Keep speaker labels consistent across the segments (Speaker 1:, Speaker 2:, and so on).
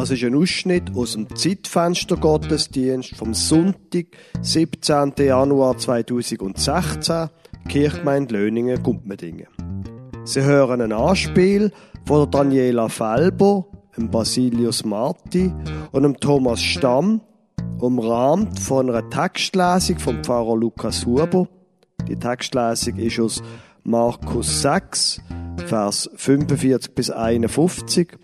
Speaker 1: Das ist ein Ausschnitt aus dem Zeitfenster Gottesdienst vom Sonntag, 17. Januar 2016, Kirchgemeinde Löningen, Gumpmedingen. Sie hören ein Anspiel von Daniela Felber, dem Basilius Marti und dem Thomas Stamm, umrahmt von einer Textlesung vom Pfarrer Lukas Huber. Die Textlesung ist aus Markus 6, Vers 45 bis 51.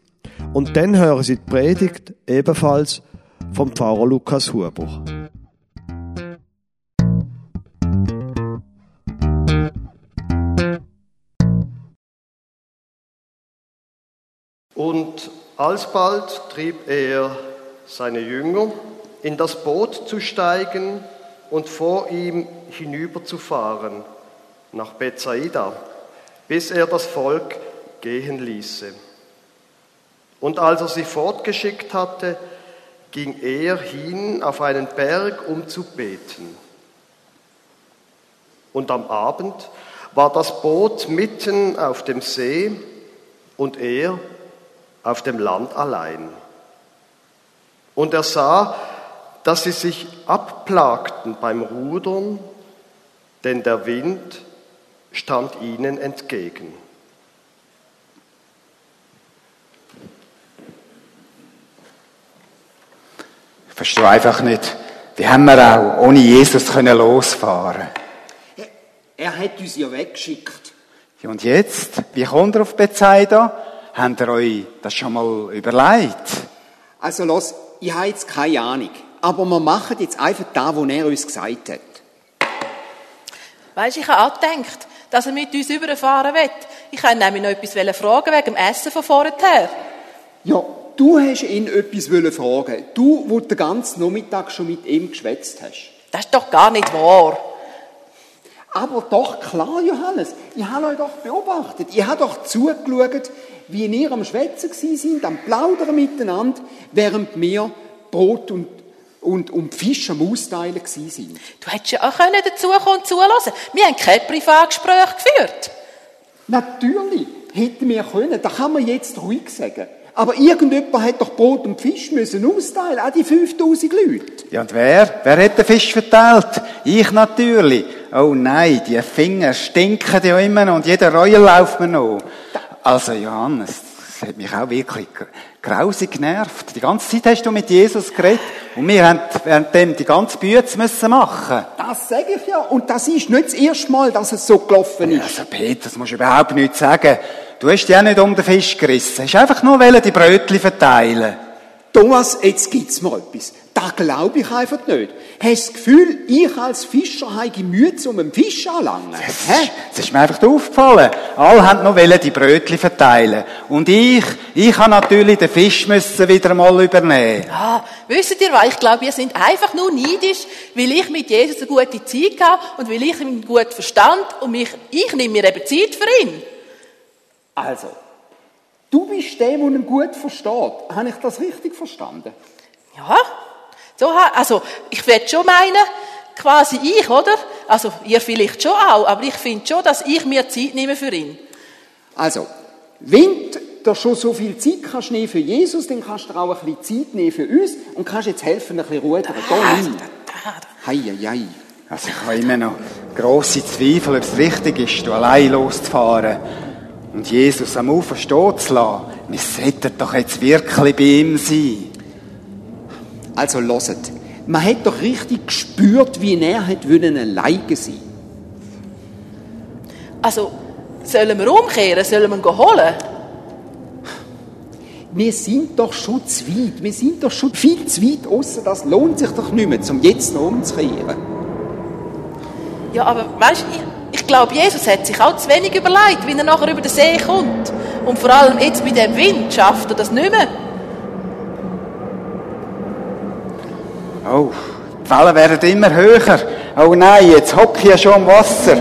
Speaker 1: Und dann hören Sie die Predigt ebenfalls vom Pfarrer Lukas Huber. Und alsbald trieb er seine Jünger, in das Boot zu steigen und vor ihm hinüberzufahren nach Bethsaida, bis er das Volk gehen ließe. Und als er sie fortgeschickt hatte, ging er hin auf einen Berg, um zu beten. Und am Abend war das Boot mitten auf dem See und er auf dem Land allein. Und er sah, dass sie sich abplagten beim Rudern, denn der Wind stand ihnen entgegen.
Speaker 2: Verstehe einfach nicht, wie haben wir auch ohne Jesus können losfahren
Speaker 3: Er hat uns ja weggeschickt.
Speaker 2: ja, Und jetzt, wie kommt ihr auf Bethsaida? Habt ihr euch das schon mal überlegt?
Speaker 3: Also los, ich habe jetzt keine Ahnung. Aber wir machen jetzt einfach da, was er uns gesagt hat.
Speaker 4: Weisst, ich habe auch gedacht, dass er mit uns überfahren will. Ich wollte nämlich noch etwas fragen wegen dem Essen von vorher.
Speaker 3: Ja, du hast ihn etwas fragen. Du, wo den ganzen Nachmittag schon mit ihm geschwätzt hast.
Speaker 4: Das ist doch gar nicht wahr.
Speaker 3: Aber doch klar, Johannes. Ich habe euch doch beobachtet. Ich habe doch zugeschaut, wie ihr am Schwätzen sind, am Plaudern miteinander, während wir Brot und, und, und Fisch am Austeilen sind.
Speaker 4: Du hättest ja auch können dazukommen und zuhören Wir haben kein Privatgespräch geführt.
Speaker 3: Natürlich hätten wir können, das kann man jetzt ruhig sagen. Aber irgendjemand hat doch Brot und Fisch müssen austeilen, auch die 5000 Leute.
Speaker 2: Ja, und wer? Wer hat den Fisch verteilt? Ich natürlich. Oh nein, die Finger stinken ja immer noch und jeder Reue läuft mir noch. Also, Johannes, das hat mich auch wirklich grausig genervt. Die ganze Zeit hast du mit Jesus geredet und wir haben währenddem die ganze Bütze müssen machen.
Speaker 3: Das sage ich ja. Und das ist nicht das erste Mal, dass es so gelaufen ist.
Speaker 2: Also, Peter, das musst du überhaupt nicht sagen. Du hast dich auch nicht um den Fisch gerissen. Du hast einfach nur die Brötchen verteilen.
Speaker 3: Thomas, jetzt gibt's mir etwas. Da glaube ich einfach nicht. Hast du das Gefühl, ich als Fischer habe Mühe, um einen Fisch anlangen?
Speaker 2: Das,
Speaker 3: Hä?
Speaker 2: ist, das ist mir einfach aufgefallen. Alle haben noch die Brötchen verteilen. Und ich, ich habe natürlich den Fisch müssen wieder mal übernehmen.
Speaker 4: Ja, wisst ihr was? Ich glaube, ihr seid einfach nur neidisch, weil ich mit Jesus eine gute Zeit habe und weil ich ihn gut verstand und mich, ich nehme mir eben Zeit für ihn.
Speaker 3: Also, du bist der, der ihn gut versteht. Habe ich das richtig verstanden?
Speaker 4: Ja, so, ha- also, ich würde schon meinen, quasi ich, oder? Also, ihr vielleicht schon auch, aber ich finde schon, dass ich mir Zeit nehme für ihn.
Speaker 3: Also, wenn du schon so viel Zeit kannst nehmen für Jesus, dann kannst du auch ein bisschen Zeit nehmen für uns und kannst jetzt helfen, ein bisschen rudern. Da hin. Hei, hei, hei.
Speaker 2: Also ich habe immer noch grosse Zweifel, ob es richtig ist, du allein loszufahren und Jesus am Ufer stehen zu lassen. Wir sollten doch jetzt wirklich bei ihm sein.
Speaker 3: Also, loset. Man hat doch richtig gespürt, wie er hat wollen alleine sein.
Speaker 4: Also, sollen wir umkehren? Sollen wir ihn holen?
Speaker 3: Wir sind doch schon zu weit. Wir sind doch schon viel zu weit aussen. Das lohnt sich doch nicht mehr, um jetzt noch umzukehren.
Speaker 4: Ja, aber weißt du, ich, ich glaube, Jesus hat sich auch zu wenig überlegt, wie er nachher über den See kommt. Und vor allem jetzt bei dem Wind schafft er das nicht mehr.
Speaker 2: Oh, die Wellen werden immer höher. Oh nein, jetzt hocke ich ja schon im Wasser.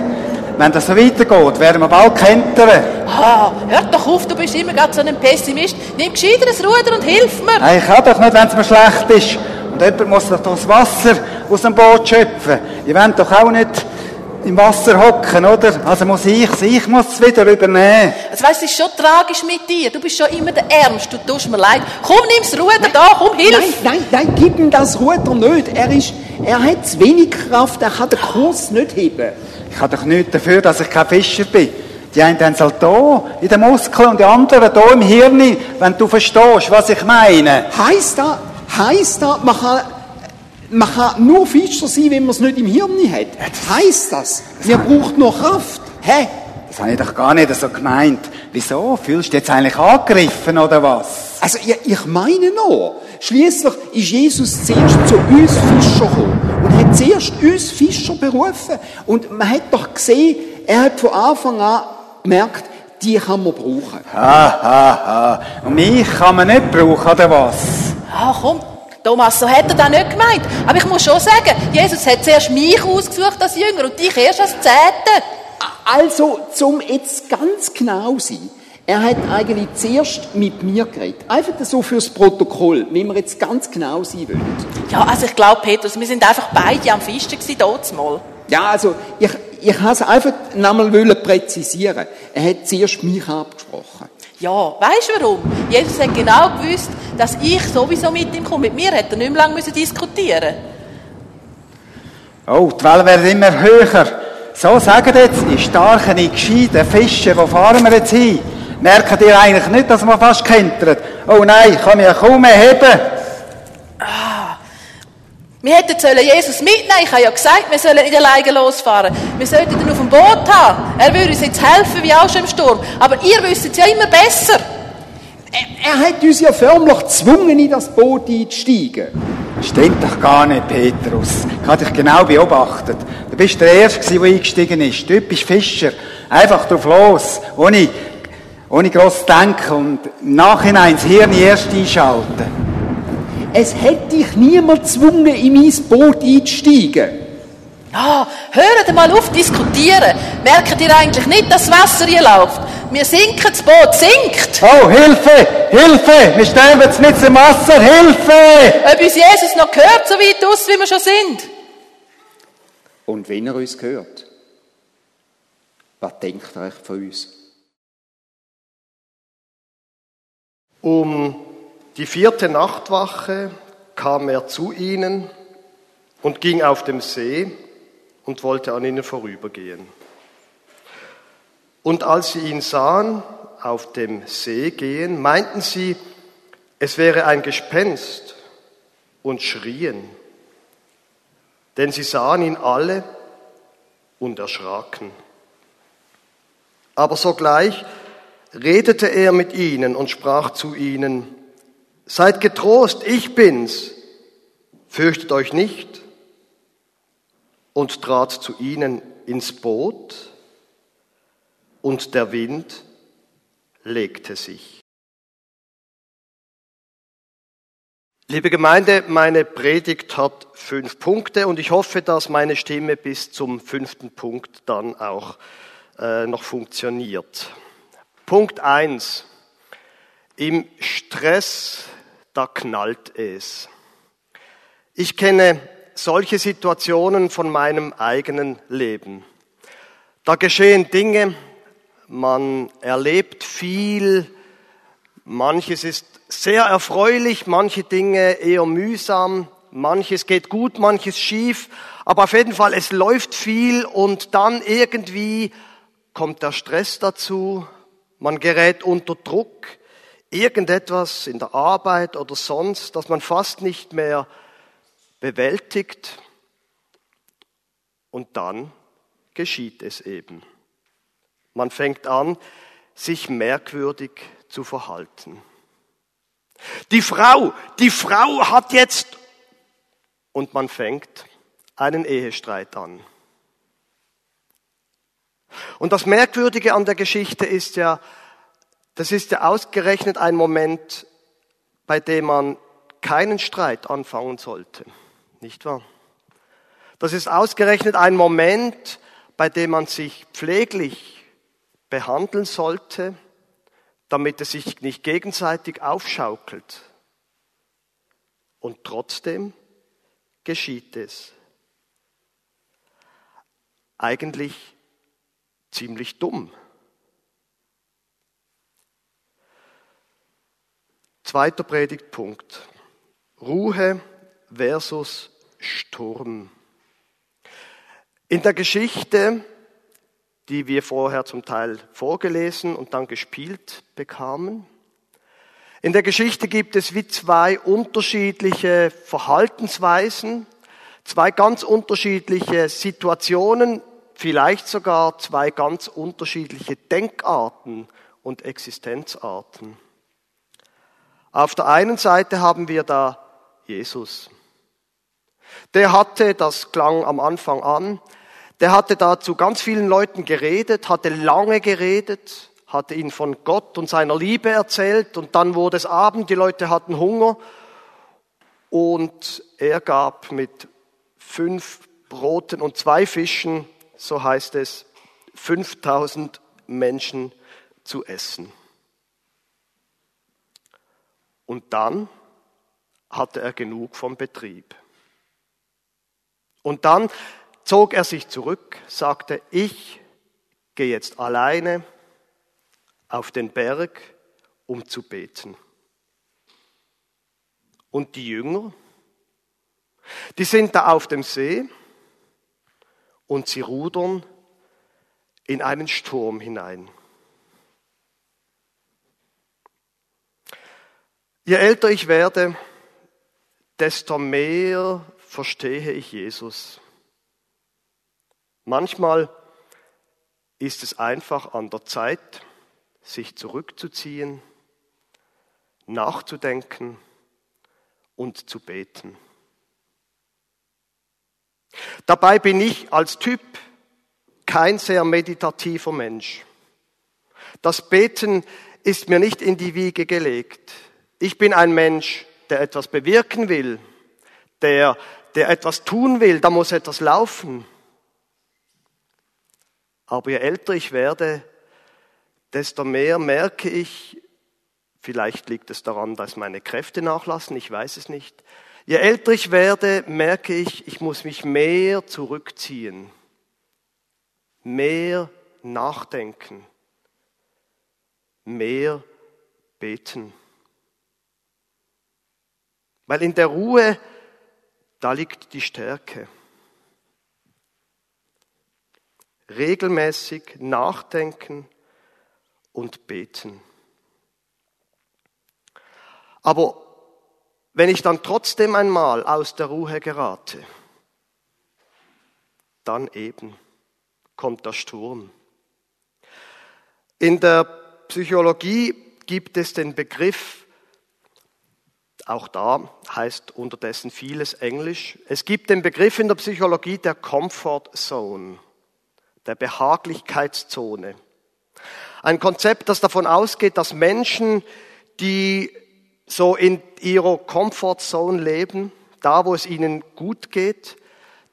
Speaker 2: Wenn das so weitergeht, werden wir bald kentern.
Speaker 4: Ah, hör doch auf, du bist immer gerade so ein Pessimist. Nimm gescheiter ein Ruder und hilf mir.
Speaker 2: Nein, ich kann doch nicht, wenn es mir schlecht ist. Und jemand muss doch das Wasser aus dem Boot schöpfen. Ihr wollt doch auch nicht im Wasser hocken, oder? Also muss ich ich muss es wieder übernehmen.
Speaker 4: Also weißt, es ist schon tragisch mit dir. Du bist schon immer der Ärmste. Du tust mir leid. Komm, nimm's Ruder da, komm, hilf.
Speaker 3: Nein, nein, nein, gib ihm das Ruder nicht. Er ist, er hat zu wenig Kraft, er kann den Kurs nicht heben.
Speaker 2: Ich habe doch nichts dafür, dass ich kein Fischer bin. Die einen haben es halt da, in den Muskeln, und die anderen da im Hirn, wenn du verstehst, was ich meine.
Speaker 3: Heißt das, heißt das, man kann, man kann nur Fischer sein, wenn man es nicht im Hirn hat? Heißt das, man braucht nur Kraft? Hä?
Speaker 2: Das habe ich doch gar nicht so gemeint. Wieso? Fühlst du dich jetzt eigentlich angegriffen, oder was?
Speaker 3: Also, ich, ich meine noch. Schließlich ist Jesus zuerst zu uns Fischer gekommen und hat zuerst uns Fischer berufen. Und man hat doch gesehen, er hat von Anfang an gemerkt, die kann man brauchen.
Speaker 2: Ha, ha, ha. Und mich kann man nicht brauchen, oder was?
Speaker 4: Ah, komm. Thomas, so hat er das nicht gemeint. Aber ich muss schon sagen, Jesus hat zuerst mich ausgesucht als Jünger und dich erst als Zehnte.
Speaker 3: Also, zum jetzt ganz genau sein, er hat eigentlich zuerst mit mir geredet. Einfach so fürs Protokoll, wie wir jetzt ganz genau sein wollen.
Speaker 4: Ja, also ich glaube, Petrus, wir sind einfach beide am Fisten gewesen, dort mal.
Speaker 3: Ja, also, ich, ich habe es einfach nochmal präzisieren. Er hat zuerst mich abgesprochen.
Speaker 4: Ja, weißt du warum? Jesus hat genau gewusst, dass ich sowieso mit ihm komme. Mit mir hätte er nicht mehr lange diskutieren
Speaker 2: Oh, die Wellen werden immer höher. So, sagt jetzt, ich starke, ich gescheite Fische, wir jetzt hin? Merkt ihr eigentlich nicht, dass man fast kentert? Oh nein, kann mich ja kaum mehr heben.
Speaker 4: Wir hätten sollen Jesus mitnehmen. Ich habe ja gesagt, wir sollen nicht alleine losfahren. Wir sollten ihn auf dem Boot haben. Er würde uns jetzt helfen, wie auch schon im Sturm. Aber ihr wisst es ja immer besser.
Speaker 3: Er, er hat uns ja förmlich gezwungen, in das Boot einzusteigen.
Speaker 2: Stimmt doch gar nicht, Petrus. Ich habe dich genau beobachtet. Du bist der Erste, der eingestiegen ist. Du bist Fischer. Einfach drauf los. Ohne, ohne gross denken und im Nachhinein das Hirn erst einschalten.
Speaker 3: Es hätte dich niemand gezwungen, in mein Boot einzusteigen.
Speaker 4: Ja, hört mal auf diskutieren. Merkt ihr eigentlich nicht, dass das Wasser hier läuft? Wir sinken, das Boot sinkt.
Speaker 2: Oh, Hilfe! Hilfe! Wir sterben jetzt mit dem Wasser! Hilfe!
Speaker 4: Ob uns Jesus noch gehört, so weit aus, wie wir schon sind.
Speaker 3: Und wenn er uns hört, was denkt er euch von uns?
Speaker 1: Um die vierte Nachtwache kam er zu ihnen und ging auf dem See und wollte an ihnen vorübergehen. Und als sie ihn sahen auf dem See gehen, meinten sie, es wäre ein Gespenst und schrien. Denn sie sahen ihn alle und erschraken. Aber sogleich redete er mit ihnen und sprach zu ihnen, Seid getrost, ich bin's, fürchtet euch nicht, und trat zu ihnen ins Boot, und der Wind legte sich. Liebe Gemeinde, meine Predigt hat fünf Punkte und ich hoffe, dass meine Stimme bis zum fünften Punkt dann auch äh, noch funktioniert. Punkt eins: Im Stress da knallt es. Ich kenne solche Situationen von meinem eigenen Leben. Da geschehen Dinge, man erlebt viel, manches ist sehr erfreulich, manche Dinge eher mühsam, manches geht gut, manches schief, aber auf jeden Fall, es läuft viel und dann irgendwie kommt der Stress dazu, man gerät unter Druck, irgendetwas in der Arbeit oder sonst, das man fast nicht mehr bewältigt. Und dann geschieht es eben. Man fängt an, sich merkwürdig zu verhalten. Die Frau, die Frau hat jetzt, und man fängt einen Ehestreit an. Und das Merkwürdige an der Geschichte ist ja, das ist ja ausgerechnet ein Moment, bei dem man keinen Streit anfangen sollte. Nicht wahr? Das ist ausgerechnet ein Moment, bei dem man sich pfleglich behandeln sollte, damit es sich nicht gegenseitig aufschaukelt. Und trotzdem geschieht es. eigentlich ziemlich dumm. Zweiter Predigtpunkt. Ruhe versus Sturm. In der Geschichte, die wir vorher zum Teil vorgelesen und dann gespielt bekamen, in der Geschichte gibt es wie zwei unterschiedliche Verhaltensweisen, zwei ganz unterschiedliche Situationen, vielleicht sogar zwei ganz unterschiedliche Denkarten und Existenzarten. Auf der einen Seite haben wir da Jesus. Der hatte, das klang am Anfang an, der hatte da zu ganz vielen Leuten geredet, hatte lange geredet, hatte ihnen von Gott und seiner Liebe erzählt und dann wurde es Abend, die Leute hatten Hunger und er gab mit fünf Broten und zwei Fischen, so heißt es, 5000 Menschen zu essen. Und dann hatte er genug vom Betrieb. Und dann zog er sich zurück, sagte, ich gehe jetzt alleine auf den Berg, um zu beten. Und die Jünger, die sind da auf dem See und sie rudern in einen Sturm hinein. Je älter ich werde, desto mehr verstehe ich Jesus. Manchmal ist es einfach an der Zeit, sich zurückzuziehen, nachzudenken und zu beten. Dabei bin ich als Typ kein sehr meditativer Mensch. Das Beten ist mir nicht in die Wiege gelegt. Ich bin ein Mensch, der etwas bewirken will, der, der etwas tun will, da muss etwas laufen. Aber je älter ich werde, desto mehr merke ich, vielleicht liegt es daran, dass meine Kräfte nachlassen, ich weiß es nicht. Je älter ich werde, merke ich, ich muss mich mehr zurückziehen, mehr nachdenken, mehr beten. Weil in der Ruhe, da liegt die Stärke. Regelmäßig nachdenken und beten. Aber wenn ich dann trotzdem einmal aus der Ruhe gerate, dann eben kommt der Sturm. In der Psychologie gibt es den Begriff auch da heißt unterdessen vieles Englisch. Es gibt den Begriff in der Psychologie der Comfort Zone, der Behaglichkeitszone. Ein Konzept, das davon ausgeht, dass Menschen, die so in ihrer Comfort Zone leben, da wo es ihnen gut geht,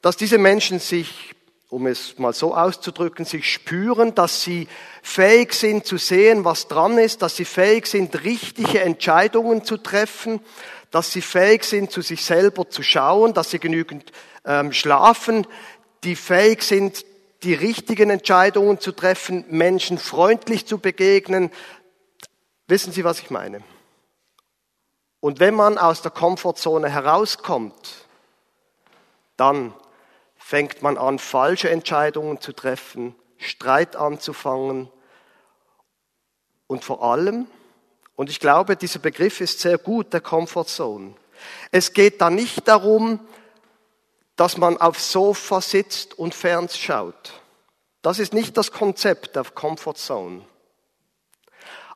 Speaker 1: dass diese Menschen sich, um es mal so auszudrücken, sich spüren, dass sie fähig sind zu sehen, was dran ist, dass sie fähig sind, richtige Entscheidungen zu treffen, dass sie fähig sind, zu sich selber zu schauen, dass sie genügend ähm, schlafen, die fähig sind, die richtigen Entscheidungen zu treffen, Menschen freundlich zu begegnen. Wissen Sie, was ich meine? Und wenn man aus der Komfortzone herauskommt, dann fängt man an, falsche Entscheidungen zu treffen, Streit anzufangen und vor allem, und ich glaube, dieser Begriff ist sehr gut, der Comfort Zone. Es geht da nicht darum, dass man aufs Sofa sitzt und fernschaut. Das ist nicht das Konzept der Comfort Zone.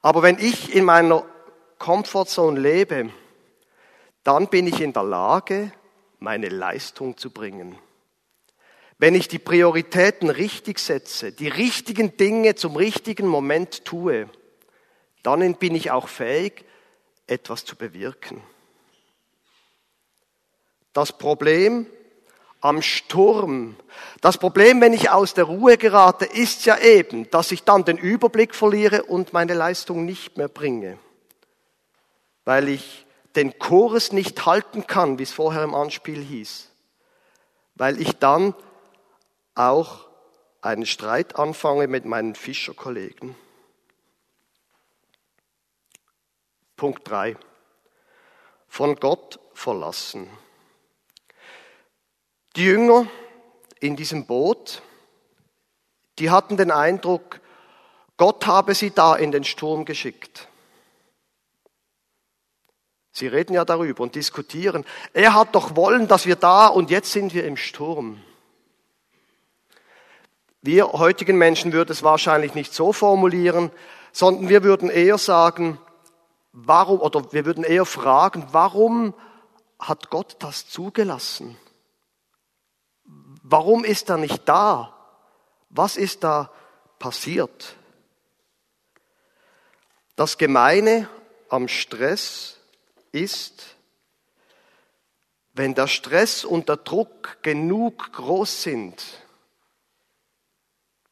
Speaker 1: Aber wenn ich in meiner Comfort Zone lebe, dann bin ich in der Lage, meine Leistung zu bringen. Wenn ich die Prioritäten richtig setze, die richtigen Dinge zum richtigen Moment tue, dann bin ich auch fähig, etwas zu bewirken. Das Problem am Sturm, das Problem, wenn ich aus der Ruhe gerate, ist ja eben, dass ich dann den Überblick verliere und meine Leistung nicht mehr bringe, weil ich den Chorus nicht halten kann, wie es vorher im Anspiel hieß, weil ich dann auch einen Streit anfange mit meinen Fischerkollegen. Punkt 3. Von Gott verlassen. Die Jünger in diesem Boot, die hatten den Eindruck, Gott habe sie da in den Sturm geschickt. Sie reden ja darüber und diskutieren. Er hat doch wollen, dass wir da und jetzt sind wir im Sturm. Wir heutigen Menschen würden es wahrscheinlich nicht so formulieren, sondern wir würden eher sagen, warum, oder wir würden eher fragen, warum hat Gott das zugelassen? Warum ist er nicht da? Was ist da passiert? Das Gemeine am Stress ist, wenn der Stress und der Druck genug groß sind,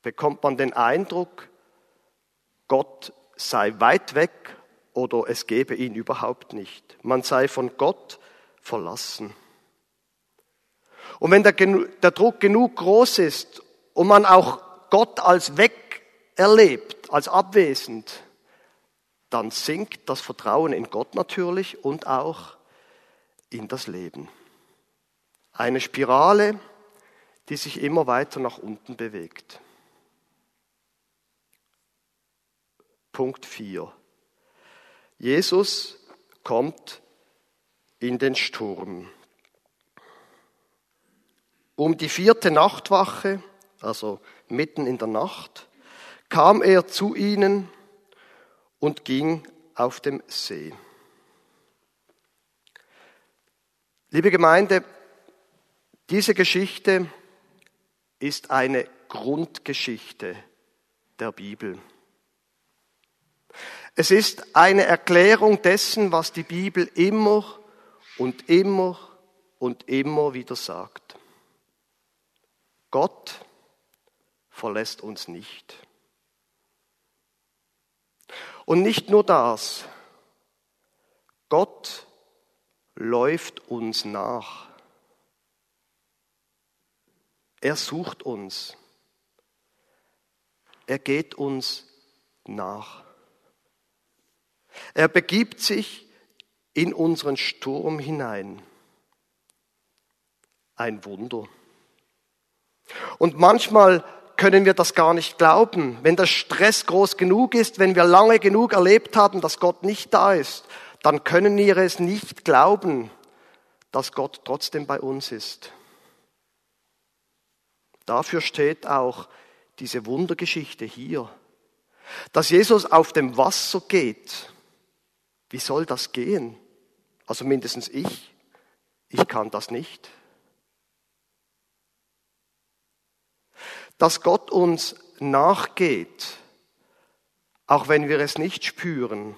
Speaker 1: bekommt man den Eindruck, Gott sei weit weg oder es gebe ihn überhaupt nicht. Man sei von Gott verlassen. Und wenn der, der Druck genug groß ist und man auch Gott als weg erlebt, als abwesend, dann sinkt das Vertrauen in Gott natürlich und auch in das Leben. Eine Spirale, die sich immer weiter nach unten bewegt. Punkt 4. Jesus kommt in den Sturm. Um die vierte Nachtwache, also mitten in der Nacht, kam er zu ihnen und ging auf dem See. Liebe Gemeinde, diese Geschichte ist eine Grundgeschichte der Bibel. Es ist eine Erklärung dessen, was die Bibel immer und immer und immer wieder sagt. Gott verlässt uns nicht. Und nicht nur das, Gott läuft uns nach. Er sucht uns. Er geht uns nach. Er begibt sich in unseren Sturm hinein. Ein Wunder. Und manchmal können wir das gar nicht glauben, wenn der Stress groß genug ist, wenn wir lange genug erlebt haben, dass Gott nicht da ist, dann können wir es nicht glauben, dass Gott trotzdem bei uns ist. Dafür steht auch diese Wundergeschichte hier, dass Jesus auf dem Wasser geht wie soll das gehen? Also mindestens ich. Ich kann das nicht. Dass Gott uns nachgeht, auch wenn wir es nicht spüren,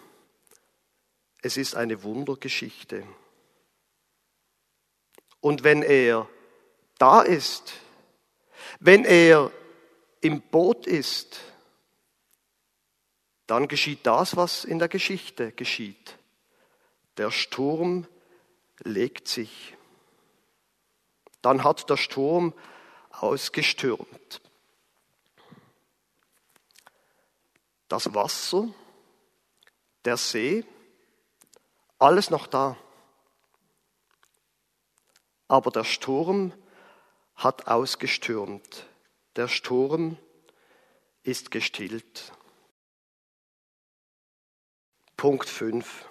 Speaker 1: es ist eine Wundergeschichte. Und wenn er da ist, wenn er im Boot ist, dann geschieht das, was in der Geschichte geschieht. Der Sturm legt sich. Dann hat der Sturm ausgestürmt. Das Wasser, der See, alles noch da. Aber der Sturm hat ausgestürmt. Der Sturm ist gestillt. Punkt 5.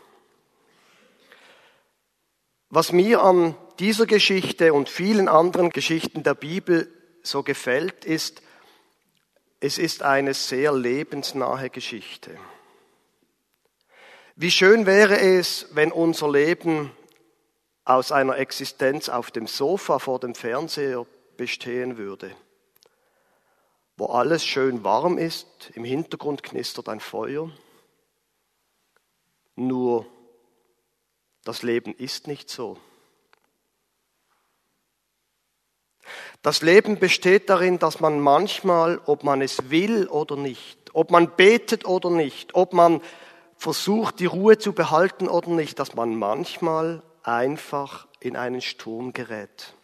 Speaker 1: Was mir an dieser Geschichte und vielen anderen Geschichten der Bibel so gefällt, ist, es ist eine sehr lebensnahe Geschichte. Wie schön wäre es, wenn unser Leben aus einer Existenz auf dem Sofa vor dem Fernseher bestehen würde, wo alles schön warm ist, im Hintergrund knistert ein Feuer nur das Leben ist nicht so. Das Leben besteht darin, dass man manchmal, ob man es will oder nicht, ob man betet oder nicht, ob man versucht, die Ruhe zu behalten oder nicht, dass man manchmal einfach in einen Sturm gerät.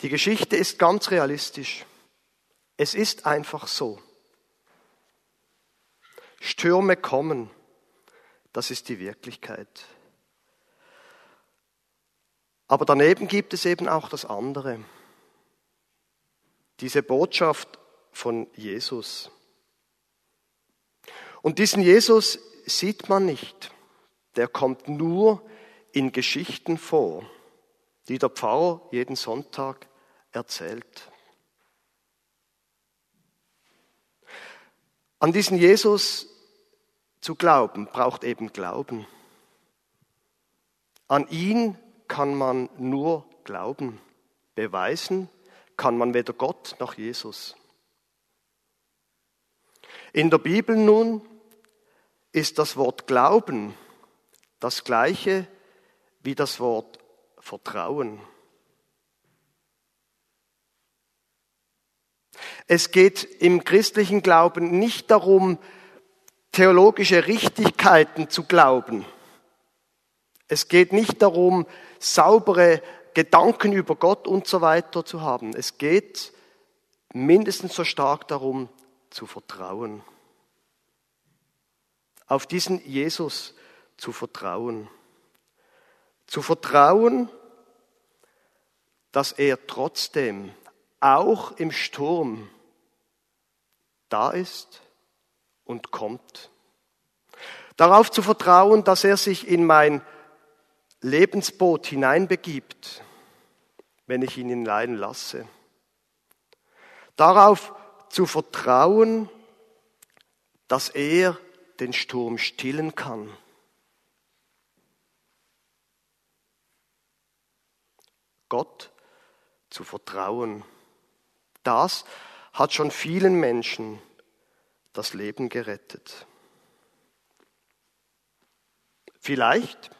Speaker 1: Die Geschichte ist ganz realistisch. Es ist einfach so. Stürme kommen, das ist die Wirklichkeit. Aber daneben gibt es eben auch das andere. Diese Botschaft von Jesus. Und diesen Jesus sieht man nicht. Der kommt nur in Geschichten vor, die der Pfarrer jeden Sonntag erzählt. An diesen Jesus zu glauben, braucht eben Glauben. An ihn kann man nur glauben. Beweisen kann man weder Gott noch Jesus. In der Bibel nun ist das Wort Glauben das gleiche wie das Wort Vertrauen. Es geht im christlichen Glauben nicht darum, theologische Richtigkeiten zu glauben. Es geht nicht darum, saubere Gedanken über Gott und so weiter zu haben. Es geht mindestens so stark darum, zu vertrauen. Auf diesen Jesus zu vertrauen. Zu vertrauen, dass er trotzdem auch im Sturm da ist und kommt. Darauf zu vertrauen, dass er sich in mein Lebensboot hineinbegibt, wenn ich ihn hinein lasse. Darauf zu vertrauen, dass er den Sturm stillen kann. Gott zu vertrauen. Das hat schon vielen Menschen das Leben gerettet. Vielleicht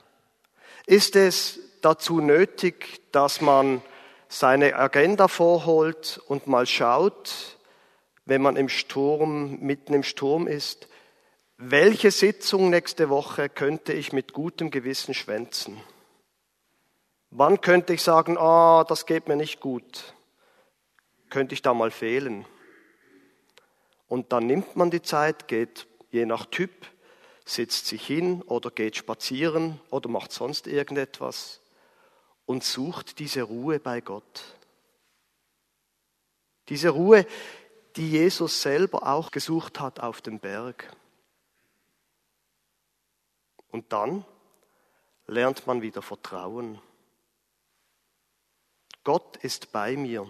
Speaker 1: ist es dazu nötig, dass man seine Agenda vorholt und mal schaut, wenn man im Sturm, mitten im Sturm ist, welche Sitzung nächste Woche könnte ich mit gutem Gewissen schwänzen? Wann könnte ich sagen, ah, oh, das geht mir nicht gut? Könnte ich da mal fehlen? Und dann nimmt man die Zeit, geht je nach Typ, sitzt sich hin oder geht spazieren oder macht sonst irgendetwas und sucht diese Ruhe bei Gott. Diese Ruhe, die Jesus selber auch gesucht hat auf dem Berg. Und dann lernt man wieder Vertrauen. Gott ist bei mir.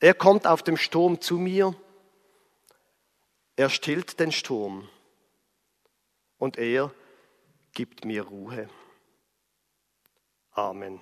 Speaker 1: Er kommt auf dem Sturm zu mir. Er stillt den Sturm. Und er gibt mir Ruhe. Amen.